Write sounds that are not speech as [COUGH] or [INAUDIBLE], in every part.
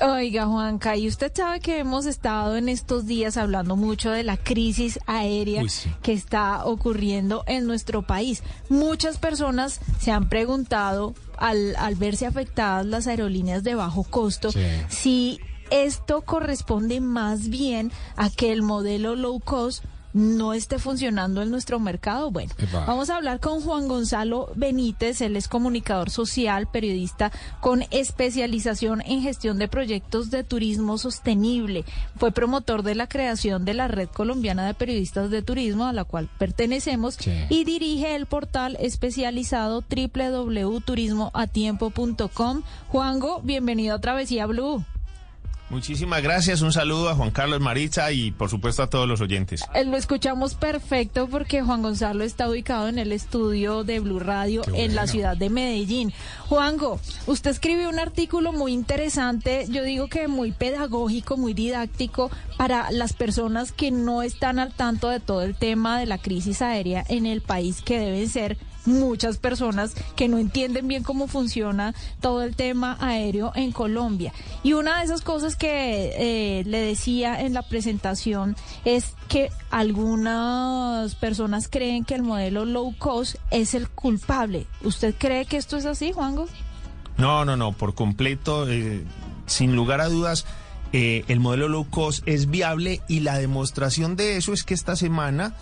Oiga, Juanca, y usted sabe que hemos estado en estos días hablando mucho de la crisis aérea que está ocurriendo en nuestro país. Muchas personas se han preguntado, al, al verse afectadas las aerolíneas de bajo costo, si esto corresponde más bien a que el modelo low cost no esté funcionando en nuestro mercado. Bueno, vamos a hablar con Juan Gonzalo Benítez, él es comunicador social, periodista con especialización en gestión de proyectos de turismo sostenible. Fue promotor de la creación de la Red Colombiana de Periodistas de Turismo, a la cual pertenecemos, y dirige el portal especializado www.turismoatiempo.com. Juango, bienvenido a Travesía Blue. Muchísimas gracias, un saludo a Juan Carlos Maritza y por supuesto a todos los oyentes. Eh, lo escuchamos perfecto porque Juan Gonzalo está ubicado en el estudio de Blue Radio en la ciudad de Medellín. Juango, usted escribió un artículo muy interesante, yo digo que muy pedagógico, muy didáctico para las personas que no están al tanto de todo el tema de la crisis aérea en el país que deben ser muchas personas que no entienden bien cómo funciona todo el tema aéreo en Colombia. Y una de esas cosas que eh, le decía en la presentación es que algunas personas creen que el modelo low cost es el culpable. ¿Usted cree que esto es así, Juango? No, no, no, por completo, eh, sin lugar a dudas. Eh, el modelo low cost es viable y la demostración de eso es que esta semana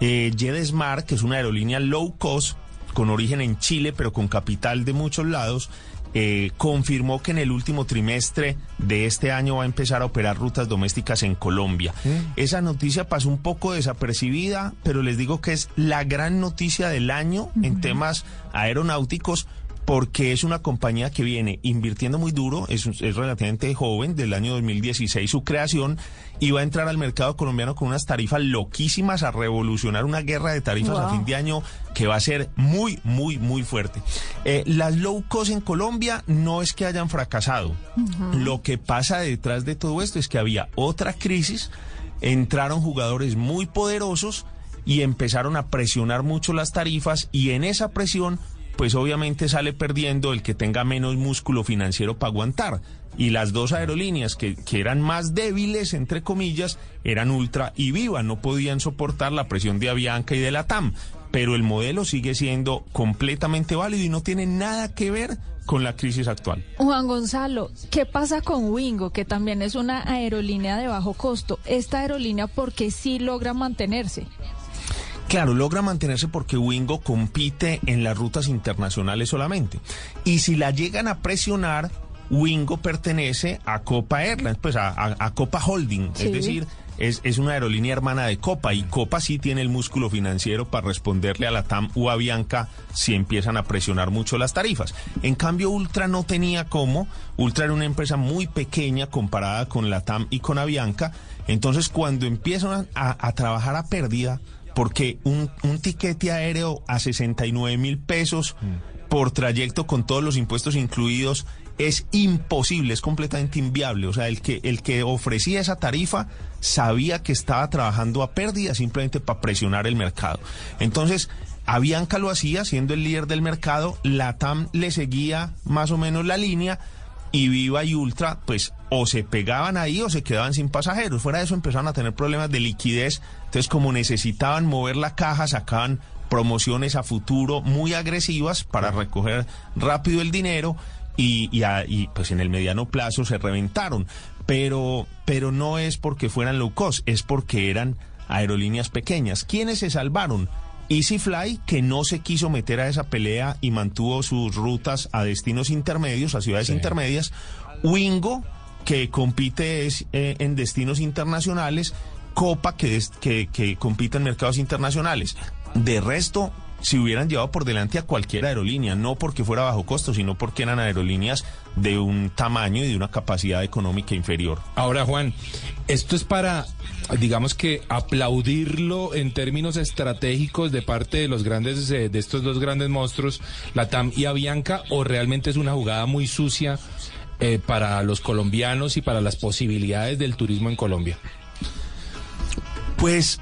eh, JetSmart, que es una aerolínea low cost, con origen en Chile, pero con capital de muchos lados, eh, confirmó que en el último trimestre de este año va a empezar a operar rutas domésticas en Colombia. Esa noticia pasó un poco desapercibida, pero les digo que es la gran noticia del año en temas aeronáuticos porque es una compañía que viene invirtiendo muy duro, es, relativamente joven, del año 2016 su creación, y va a entrar al mercado colombiano con unas tarifas loquísimas a revolucionar una guerra de tarifas a fin de año que va a ser muy, muy, muy fuerte. Eh, las low cost en Colombia no es que hayan fracasado. Lo que pasa detrás de todo esto es que había otra crisis, entraron jugadores muy poderosos y empezaron a presionar mucho las tarifas y en esa presión pues obviamente sale perdiendo el que tenga menos músculo financiero para aguantar. Y las dos aerolíneas que, que, eran más débiles, entre comillas, eran Ultra y Viva, no podían soportar la presión de Avianca y de la TAM. Pero el modelo sigue siendo completamente válido y no tiene nada que ver con la crisis actual. Juan Gonzalo, ¿qué pasa con Wingo, que también es una aerolínea de bajo costo? Esta aerolínea, ¿por qué sí logra mantenerse? Claro, logra mantenerse porque Wingo compite en las rutas internacionales solamente. Y si la llegan a presionar, Wingo pertenece a Copa Airlines, pues a, Copa Holding, es decir, es, es, una aerolínea hermana de Copa y Copa sí tiene el músculo financiero para responderle a la TAM o a Bianca si empiezan a presionar mucho las tarifas. En cambio, Ultra no tenía cómo. Ultra era una empresa muy pequeña comparada con la TAM y con Avianca. Entonces, cuando empiezan a, a trabajar a pérdida, porque un, un tiquete aéreo a 69 mil pesos por trayecto con todos los impuestos incluidos es imposible, es completamente inviable. O sea, el que, el que ofrecía esa tarifa sabía que estaba trabajando a pérdida simplemente para presionar el mercado. Entonces, Avianca lo hacía siendo el líder del mercado, la TAM le seguía más o menos la línea y Viva y Ultra, pues o se pegaban ahí o se quedaban sin pasajeros. Fuera de eso empezaron a tener problemas de liquidez. Entonces, como necesitaban mover la caja, sacaban promociones a futuro muy agresivas para recoger rápido el dinero y, y, pues en el mediano plazo se reventaron. Pero, pero no es porque fueran low cost, es porque eran aerolíneas pequeñas. ¿Quiénes se salvaron? EasyFly, que no se quiso meter a esa pelea y mantuvo sus rutas a destinos intermedios, a ciudades intermedias. Wingo, que compite eh, en destinos internacionales. Copa, que, que, que compite en mercados internacionales. De resto, si hubieran llevado por delante a cualquier aerolínea, no porque fuera bajo costo, sino porque eran aerolíneas de un tamaño y de una capacidad económica inferior. Ahora, Juan, esto es para, digamos que, aplaudirlo en términos estratégicos de parte de los grandes, eh, de estos dos grandes monstruos, la TAM y Avianca, o realmente es una jugada muy sucia eh, para los colombianos y para las posibilidades del turismo en Colombia. Pues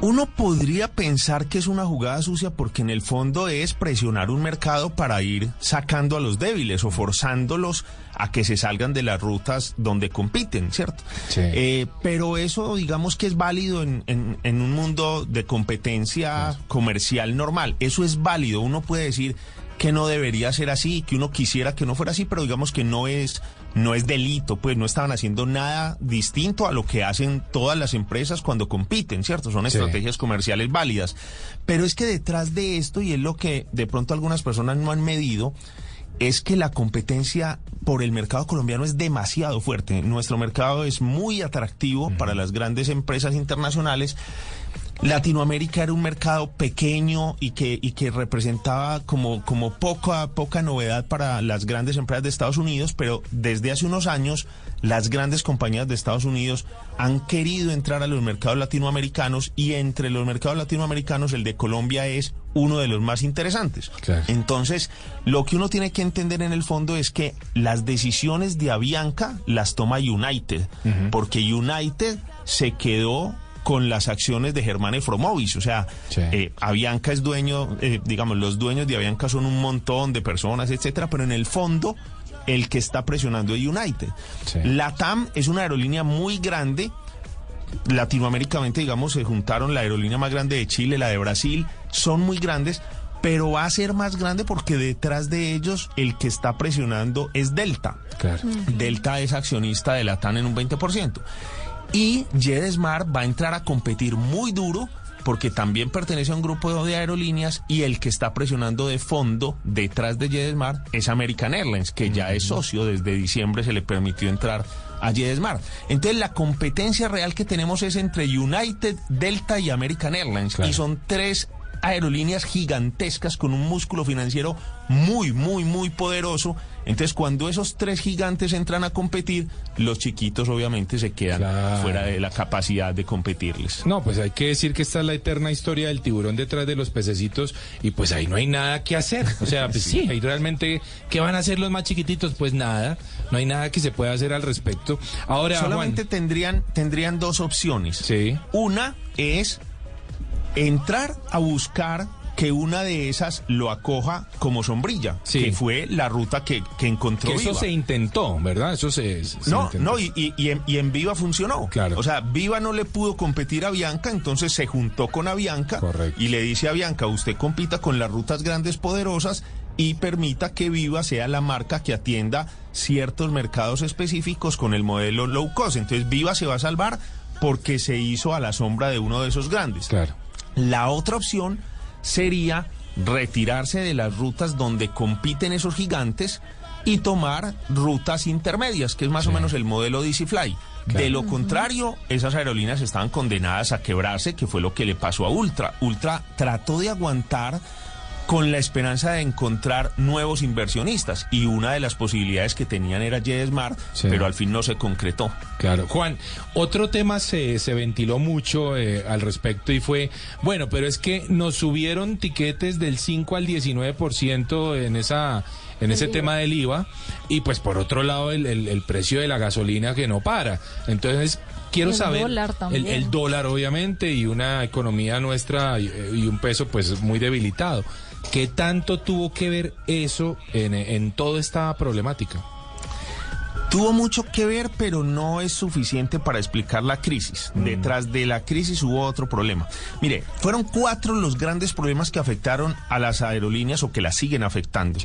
Uno podría pensar que es una jugada sucia porque en el fondo es presionar un mercado para ir sacando a los débiles o forzándolos a que se salgan de las rutas donde compiten, ¿cierto? Eh, pero eso digamos que es válido en, en, un mundo de competencia comercial normal. Eso es válido. Uno puede decir que no debería ser así, que uno quisiera que no fuera así, pero digamos que no es no es delito, pues no estaban haciendo nada distinto a lo que hacen todas las empresas cuando compiten, ¿cierto? Son estrategias comerciales válidas. Pero es que detrás de esto, y es lo que de pronto algunas personas no han medido, es que la competencia por el mercado colombiano es demasiado fuerte. Nuestro mercado es muy atractivo para las grandes empresas internacionales Latinoamérica era un mercado pequeño y que, y que representaba como, como poca, poca novedad para las grandes empresas de Estados Unidos, pero desde hace unos años las grandes compañías de Estados Unidos han querido entrar a los mercados latinoamericanos y entre los mercados latinoamericanos el de Colombia es uno de los más interesantes. Entonces, lo que uno tiene que entender en el fondo es que las decisiones de Avianca las toma United, porque United se quedó con las acciones de Germán Efromovis. O sea, eh, Avianca es dueño, eh, digamos, los dueños de Avianca son un montón de personas, etcétera, pero en el fondo el que está presionando es United. La TAM es una aerolínea muy grande. Latinoaméricamente, digamos, se juntaron la aerolínea más grande de Chile, la de Brasil, son muy grandes, pero va a ser más grande porque detrás de ellos el que está presionando es Delta. Delta es accionista de la TAM en un 20%. Y JetSmart va a entrar a competir muy duro porque también pertenece a un grupo de aerolíneas y el que está presionando de fondo detrás de JetSmart es American Airlines, que ya es socio, desde diciembre se le permitió entrar a JetSmart. Entonces la competencia real que tenemos es entre United, Delta y American Airlines y son tres aerolíneas gigantescas con un músculo financiero muy, muy, muy poderoso. Entonces, cuando esos tres gigantes entran a competir, los chiquitos obviamente se quedan fuera de la capacidad de competirles. No, pues hay que decir que esta es la eterna historia del tiburón detrás de los pececitos y pues ahí no hay nada que hacer. O sea, pues [LAUGHS] sí, ahí realmente, ¿qué van a hacer los más chiquititos? Pues nada, no hay nada que se pueda hacer al respecto. Ahora, solamente tendrían tendrían dos opciones. Sí. Una es entrar a buscar que una de esas lo acoja como sombrilla, que fue la ruta que, que encontró que Eso se intentó, ¿verdad? Eso se... no, no, y, y, en, y, en, Viva funcionó. Claro. O sea, Viva no le pudo competir a Bianca, entonces se juntó con Avianca y le dice a Bianca, usted compita con las rutas grandes poderosas y permita que Viva sea la marca que atienda ciertos mercados específicos con el modelo low cost. Entonces Viva se va a salvar porque se hizo a la sombra de uno de esos grandes. Claro. La otra opción sería retirarse de las rutas donde compiten esos gigantes y tomar rutas intermedias, que es más o menos el modelo de Fly. De lo contrario, esas aerolíneas estaban condenadas a quebrarse, que fue lo que le pasó a Ultra. Ultra trató de aguantar con la esperanza de encontrar nuevos inversionistas y una de las posibilidades que tenían era JetSmart, pero al fin no se concretó. Claro. Juan, otro tema se, se ventiló mucho eh, al respecto y fue, bueno, pero es que nos subieron tiquetes del 5 al 19% en esa en ese tema del IVA y pues por otro lado el, el, precio de la gasolina que no para. Entonces quiero saber dólar el, el, dólar obviamente y una economía nuestra y, y, un peso pues muy debilitado. ¿Qué tanto tuvo que ver eso en, en toda esta problemática? Tuvo mucho que ver, pero no es suficiente para explicar la crisis. Mm. Detrás de la crisis hubo otro problema. Mire, fueron cuatro los grandes problemas que afectaron a las aerolíneas o que las siguen afectando.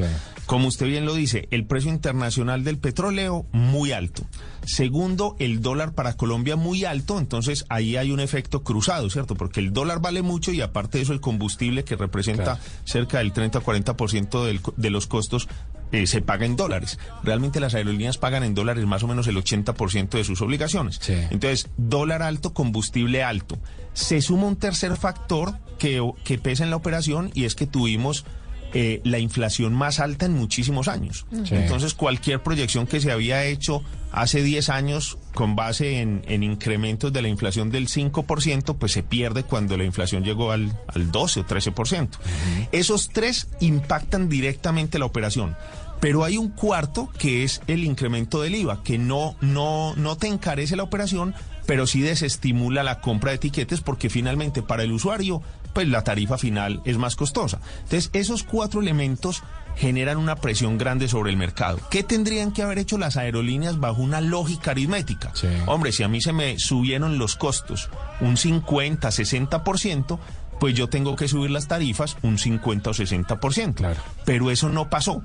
Como usted bien lo dice, el precio internacional del petróleo muy alto. Segundo, el dólar para Colombia muy alto, entonces ahí hay un efecto cruzado, ¿cierto? Porque el dólar vale mucho y aparte de eso el combustible que representa cerca del 30-40% de los costos eh, se paga en dólares. Realmente las aerolíneas pagan en dólares más o menos el 80% de sus obligaciones. Entonces, dólar alto, combustible alto. Se suma un tercer factor que, que pesa en la operación y es que tuvimos eh, la inflación más alta en muchísimos años. Entonces, cualquier proyección que se había hecho hace 10 años con base en, incrementos de la inflación del 5%, pues se pierde cuando la inflación llegó al, al 12 o 13%. Esos tres impactan directamente la operación. Pero hay un cuarto que es el incremento del IVA, que no, no, no te encarece la operación, pero sí desestimula la compra de etiquetes porque finalmente para el usuario, pues la tarifa final es más costosa. Entonces, esos cuatro elementos generan una presión grande sobre el mercado. ¿Qué tendrían que haber hecho las aerolíneas bajo una lógica aritmética? Hombre, si a mí se me subieron los costos un 50, 60%, pues yo tengo que subir las tarifas un 50 o 60%. Claro. Pero eso no pasó.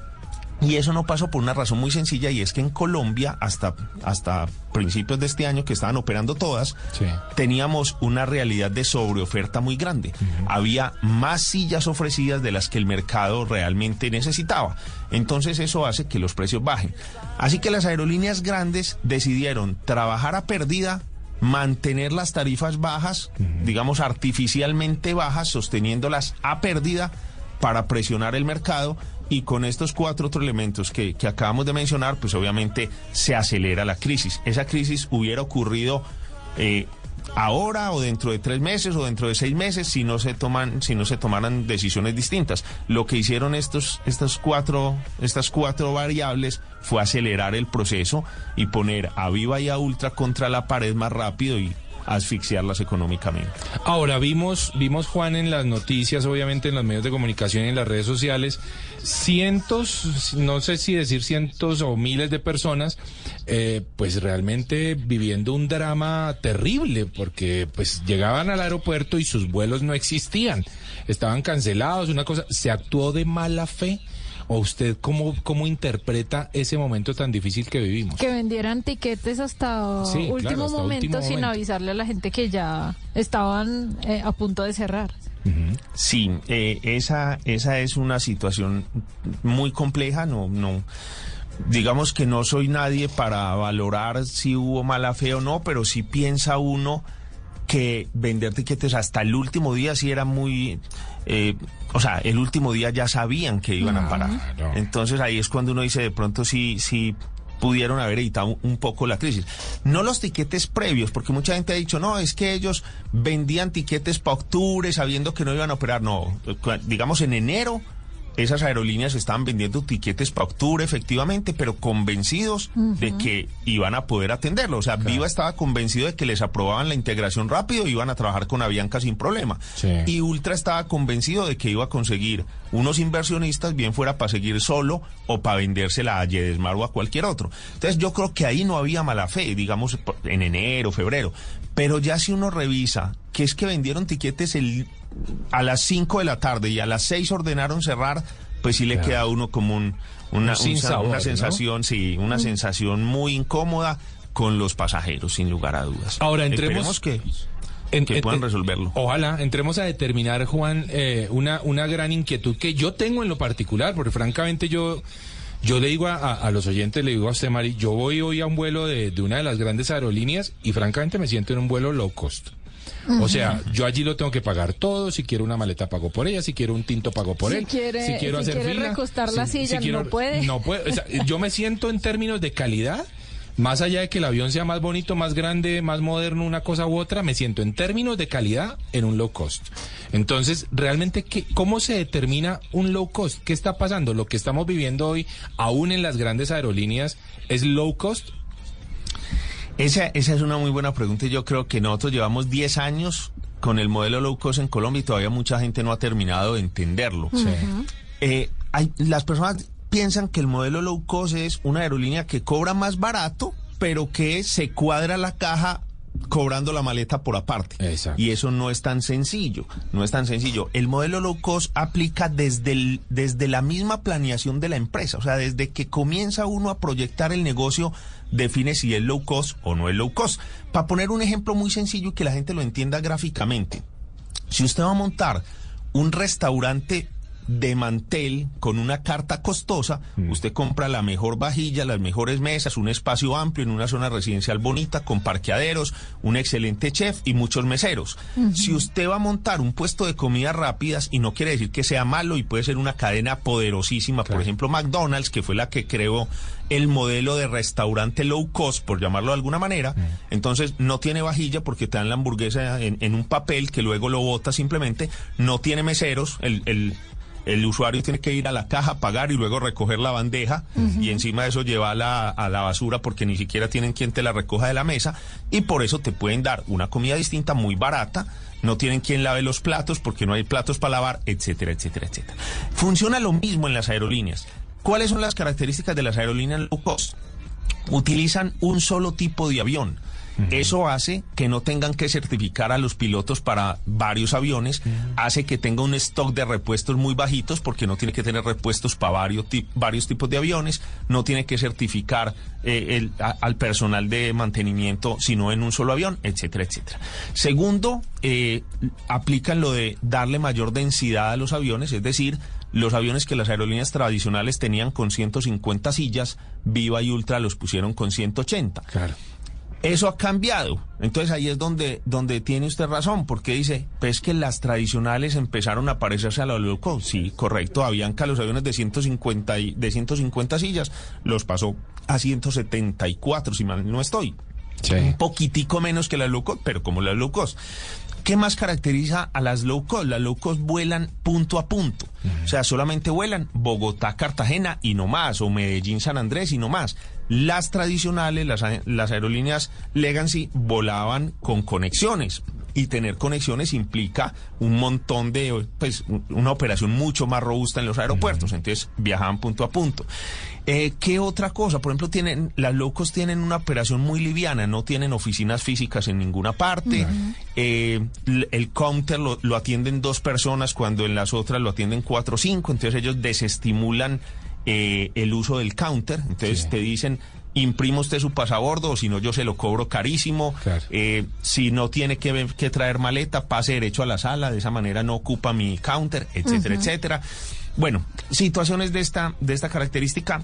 Y eso no pasó por una razón muy sencilla y es que en Colombia hasta, hasta principios de este año que estaban operando todas, teníamos una realidad de sobreoferta muy grande. Había más sillas ofrecidas de las que el mercado realmente necesitaba. Entonces eso hace que los precios bajen. Así que las aerolíneas grandes decidieron trabajar a pérdida mantener las tarifas bajas, digamos artificialmente bajas, sosteniéndolas a pérdida para presionar el mercado y con estos cuatro otros elementos que, acabamos de mencionar, pues obviamente se acelera la crisis. Esa crisis hubiera ocurrido eh, ahora o dentro de tres meses o dentro de seis meses si no se toman si no se tomaran decisiones distintas lo que hicieron estos estas cuatro estas cuatro variables fue acelerar el proceso y poner a viva y a ultra contra la pared más rápido y asfixiarlas económicamente. Ahora vimos, vimos Juan en las noticias, obviamente en los medios de comunicación y en las redes sociales, cientos, no sé si decir cientos o miles de personas, eh, pues realmente viviendo un drama terrible, porque pues llegaban al aeropuerto y sus vuelos no existían, estaban cancelados, una cosa, se actuó de mala fe. ¿O usted cómo, cómo interpreta ese momento tan difícil que vivimos? Que vendieran tiquetes hasta, último, momento sin avisarle a la gente que ya estaban eh, a punto de cerrar. Sí, eh, esa, esa es una situación muy compleja, no, no. Digamos que no soy nadie para valorar si hubo mala fe o no, pero sí piensa uno que vender tiquetes hasta el último día sí era muy... Eh, o sea, el último día ya sabían que iban a parar. Entonces ahí es cuando uno dice de pronto sí, sí pudieron haber evitado un poco la crisis. No los tiquetes previos, porque mucha gente ha dicho, no, es que ellos vendían tiquetes para octubre sabiendo que no iban a operar. No, digamos en enero esas aerolíneas estaban vendiendo tiquetes para octubre, efectivamente, pero convencidos de que iban a poder atenderlo. O sea, Viva estaba convencido de que les aprobaban la integración rápido y iban a trabajar con Avianca sin problema. Y Ultra estaba convencido de que iba a conseguir unos inversionistas, bien fuera para seguir solo o para vendérsela a Yedesmar o a cualquier otro. Entonces, yo creo que ahí no había mala fe, digamos, en enero, febrero. Pero ya si uno revisa que es que vendieron tiquetes el a las 5 de la tarde y a las 6 ordenaron cerrar, pues sí le queda a uno como un, una, una sensación, sí, una mm. sensación muy incómoda con los pasajeros, sin lugar a dudas. Ahora entremos que que puedan resolverlo. Ojalá entremos a determinar, Juan, eh, una, una gran inquietud que yo tengo en lo particular, porque francamente yo, yo le digo a, los oyentes, le digo a usted, Mari, yo voy hoy a un vuelo de, de, una de las grandes aerolíneas y francamente me siento en un vuelo low cost. O sea, yo allí lo tengo que pagar todo. Si quiero una maleta, pago por ella. Si quiero un tinto, pago por él. Quiere, si quiero hacer quiere recostar la silla, no puede. No puede. yo me siento en términos de calidad. Más allá de que el avión sea más bonito, más grande, más moderno, una cosa u otra, me siento en términos de calidad en un low cost. Entonces, realmente, ¿qué, ¿cómo se determina un low cost? ¿Qué está pasando? Lo que estamos viviendo hoy, aún en las grandes aerolíneas, ¿es low cost esa, esa es una muy buena pregunta y yo creo que nosotros llevamos 10 años con el modelo low cost en Colombia y todavía mucha gente no ha terminado de entenderlo. Eh, hay, las personas piensan que el modelo low cost es una aerolínea que cobra más barato, pero que se cuadra la caja cobrando la maleta por aparte. Y eso no es tan sencillo, no es tan sencillo. El modelo low cost aplica desde, el, desde la misma planeación de la empresa, o sea, desde que comienza uno a proyectar el negocio, define si es low cost o no es low cost. Para poner un ejemplo muy sencillo y que la gente lo entienda gráficamente, si usted va a montar un restaurante de mantel con una carta costosa, mm. usted compra la mejor vajilla, las mejores mesas, un espacio amplio en una zona residencial bonita con parqueaderos, un excelente chef y muchos meseros. Si usted va a montar un puesto de comidas rápidas y no quiere decir que sea malo y puede ser una cadena poderosísima, por ejemplo McDonald's, que fue la que creó el modelo de restaurante low cost, por llamarlo de alguna manera, mm. entonces no tiene vajilla porque te dan la hamburguesa en, un papel que luego lo bota simplemente, no tiene meseros, el el usuario tiene que ir a la caja, pagar y luego recoger la bandeja y encima de eso llevarla a, la basura porque ni siquiera tienen quien te la recoja de la mesa y por eso te pueden dar una comida distinta muy barata, no tienen quien lave los platos porque no hay platos para lavar, etcétera, etcétera, etcétera. Funciona lo mismo en las aerolíneas. ¿Cuáles son las características de las aerolíneas low cost? Utilizan un solo tipo de avión eso hace que no tengan que certificar a los pilotos para varios aviones, hace que tenga un stock de repuestos muy bajitos porque no tiene que tener repuestos para varios, varios tipos de aviones, no tiene que certificar eh, al personal de mantenimiento sino en un solo avión, etcétera, etcétera. Segundo, eh, aplican lo de darle mayor densidad a los aviones, es decir, los aviones que las aerolíneas tradicionales tenían con 150 sillas, Viva y Ultra los pusieron con 180. Claro. Eso ha cambiado. Entonces ahí es donde, donde tiene usted razón, porque dice, pues que las tradicionales empezaron a parecerse a los low Sí, correcto. Avianca los aviones de 150, de 150 sillas los pasó a 174, si mal no estoy. Un poquitico menos que las low pero como las low cost. ¿Qué más caracteriza a las low cost? Las low cost vuelan punto a punto. O sea, solamente vuelan Bogotá, Cartagena y no más, o Medellín, San Andrés y no más. Las tradicionales, las, las aerolíneas Legacy, volaban con conexiones y tener conexiones implica un montón de, pues, una operación mucho más robusta en los aeropuertos. Entonces viajaban punto a punto. Eh, ¿Qué otra cosa? Por ejemplo, tienen, las locos tienen una operación muy liviana, no tienen oficinas físicas en ninguna parte. Eh, el counter lo, lo, atienden dos personas cuando en las otras lo atienden cuatro o cinco. Entonces ellos desestimulan eh, el uso del counter. Entonces te dicen, imprima usted su pasabordo o si no yo se lo cobro carísimo. Eh, si no tiene que, que, traer maleta, pase derecho a la sala, de esa manera no ocupa mi counter, etcétera, etcétera. Bueno, situaciones de esta, de esta característica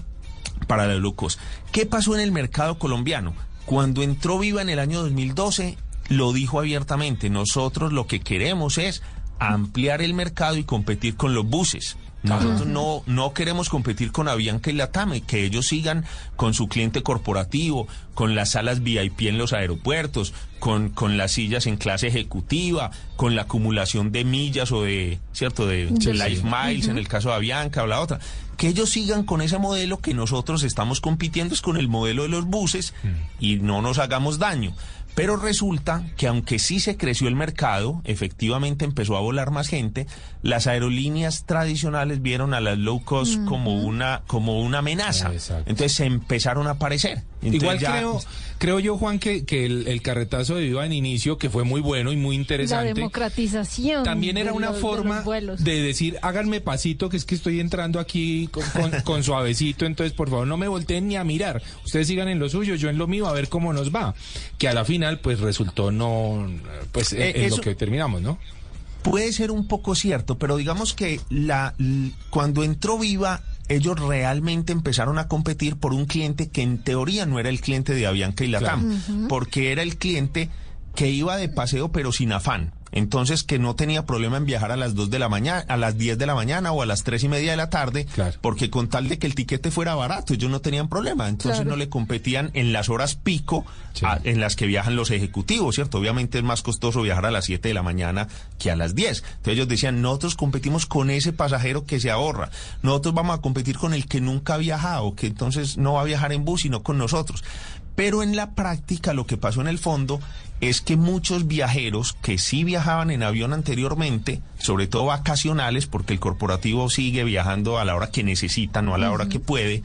para los lucos. ¿Qué pasó en el mercado colombiano? Cuando entró Viva en el año 2012, lo dijo abiertamente, nosotros lo que queremos es ampliar el mercado y competir con los buses. Nosotros no, no queremos competir con Avianca y Latame, que ellos sigan con su cliente corporativo, con las salas VIP en los aeropuertos, con, con las sillas en clase ejecutiva, con la acumulación de millas o de, ¿cierto?, de, life miles en el caso de Avianca o la otra. Que ellos sigan con ese modelo que nosotros estamos compitiendo es con el modelo de los buses mm. y no nos hagamos daño. Pero resulta que aunque sí se creció el mercado, efectivamente empezó a volar más gente, las aerolíneas tradicionales vieron a las low cost como una como una amenaza. Entonces se empezaron a aparecer. Igual creo, creo yo, Juan, que, que el, carretazo de Viva en inicio, que fue muy bueno y muy interesante. La democratización. También era una forma de, decir, háganme pasito, que es que estoy entrando aquí [LAUGHS] con, suavecito, entonces por favor no me volteen ni a mirar. Ustedes sigan en lo suyo, yo en lo mío, a ver cómo nos va. Que a la final, pues resultó no, pues eh, lo que terminamos, ¿no? Puede ser un poco cierto, pero digamos que la cuando entró Viva ellos realmente empezaron a competir por un cliente que en teoría no era el cliente de Avianca y Latam, porque era el cliente que iba de paseo pero sin afán. Entonces, que no tenía problema en viajar a las 2 de la mañana, a las 10 de la mañana o a las tres y media de la tarde, porque con tal de que el tiquete fuera barato, ellos no tenían problema. Entonces no le competían en las horas pico en las que viajan los ejecutivos, ¿cierto? Obviamente es más costoso viajar a las 7 de la mañana que a las 10. Entonces ellos decían, nosotros competimos con ese pasajero que se ahorra. Nosotros vamos a competir con el que nunca ha viajado, que entonces no va a viajar en bus, sino con nosotros. Pero en la práctica lo que pasó en el fondo es que muchos viajeros que sí viajaban en avión anteriormente, sobre todo vacacionales, porque el corporativo sigue viajando a la hora que necesita, no a la hora que puede,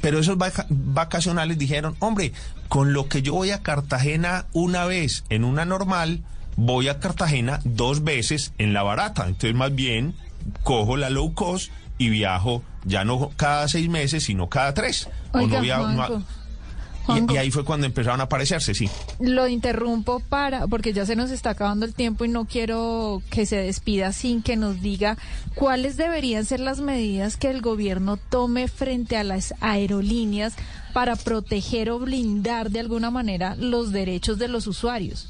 pero esos vacacionales dijeron, hombre, con lo que yo voy a Cartagena una vez en una normal, voy a Cartagena dos veces en la barata. Entonces más bien cojo la low cost y viajo ya no cada seis meses, sino cada tres. Y, ahí fue cuando empezaron a aparecerse, sí. Lo interrumpo para, porque ya se nos está acabando el tiempo y no quiero que se despida sin que nos diga cuáles deberían ser las medidas que el gobierno tome frente a las aerolíneas para proteger o blindar de alguna manera los derechos de los usuarios.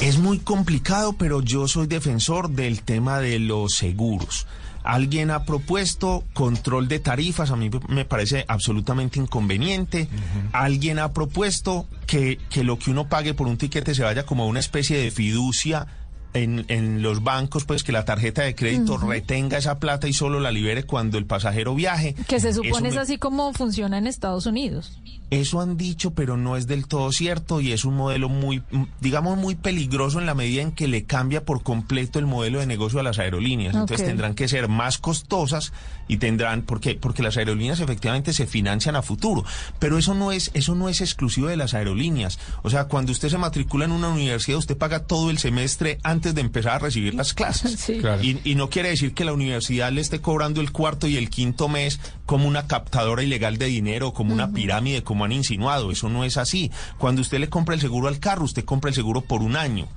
Es muy complicado, pero yo soy defensor del tema de los seguros. Alguien ha propuesto control de tarifas, a mí me parece absolutamente inconveniente. Alguien ha propuesto que, que lo que uno pague por un tiquete se vaya como una especie de fiducia en, en, los bancos, pues que la tarjeta de crédito retenga esa plata y solo la libere cuando el pasajero viaje. Que se supone es así como funciona en Estados Unidos. Eso han dicho, pero no es del todo cierto y es un modelo muy, digamos, muy peligroso en la medida en que le cambia por completo el modelo de negocio a las aerolíneas. Entonces tendrán que ser más costosas y tendrán, porque, porque las aerolíneas efectivamente se financian a futuro. Pero eso no es, eso no es exclusivo de las aerolíneas. O sea, cuando usted se matricula en una universidad, usted paga todo el semestre antes de empezar a recibir las clases. [LAUGHS] y, y no quiere decir que la universidad le esté cobrando el cuarto y el quinto mes como una captadora ilegal de dinero, como una pirámide, como han insinuado. Eso no es así. Cuando usted le compra el seguro al carro, usted compra el seguro por un año.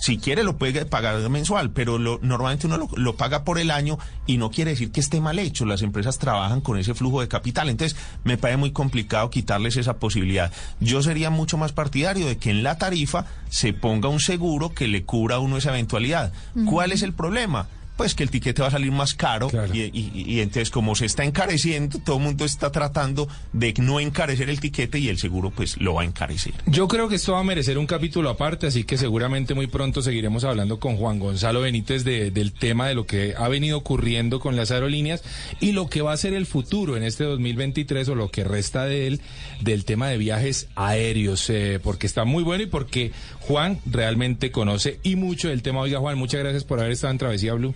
Si quiere lo puede pagar mensual, pero lo, normalmente uno lo, paga por el año y no quiere decir que esté mal hecho. Las empresas trabajan con ese flujo de capital. Entonces, me parece muy complicado quitarles esa posibilidad. Yo sería mucho más partidario de que en la tarifa se ponga un seguro que le cubra a uno esa eventualidad. ¿Cuál es el problema? Pues que el tiquete va a salir más caro y, entonces como se está encareciendo, todo el mundo está tratando de no encarecer el tiquete y el seguro pues lo va a encarecer. Yo creo que esto va a merecer un capítulo aparte, así que seguramente muy pronto seguiremos hablando con Juan Gonzalo Benítez de, del tema de lo que ha venido ocurriendo con las aerolíneas y lo que va a ser el futuro en este 2023 o lo que resta de él del tema de viajes aéreos, eh, porque está muy bueno y porque Juan realmente conoce y mucho del tema. Oiga Juan, muchas gracias por haber estado en Travesía Blue.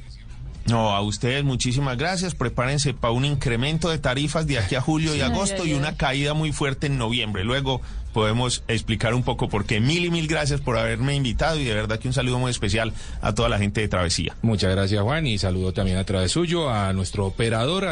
No, a ustedes muchísimas gracias. Prepárense para un incremento de tarifas de aquí a julio y agosto y una caída muy fuerte en noviembre. Luego podemos explicar un poco por qué. Mil y mil gracias por haberme invitado y de verdad que un saludo muy especial a toda la gente de Travesía. Muchas gracias Juan y saludo también a través suyo a nuestro operador.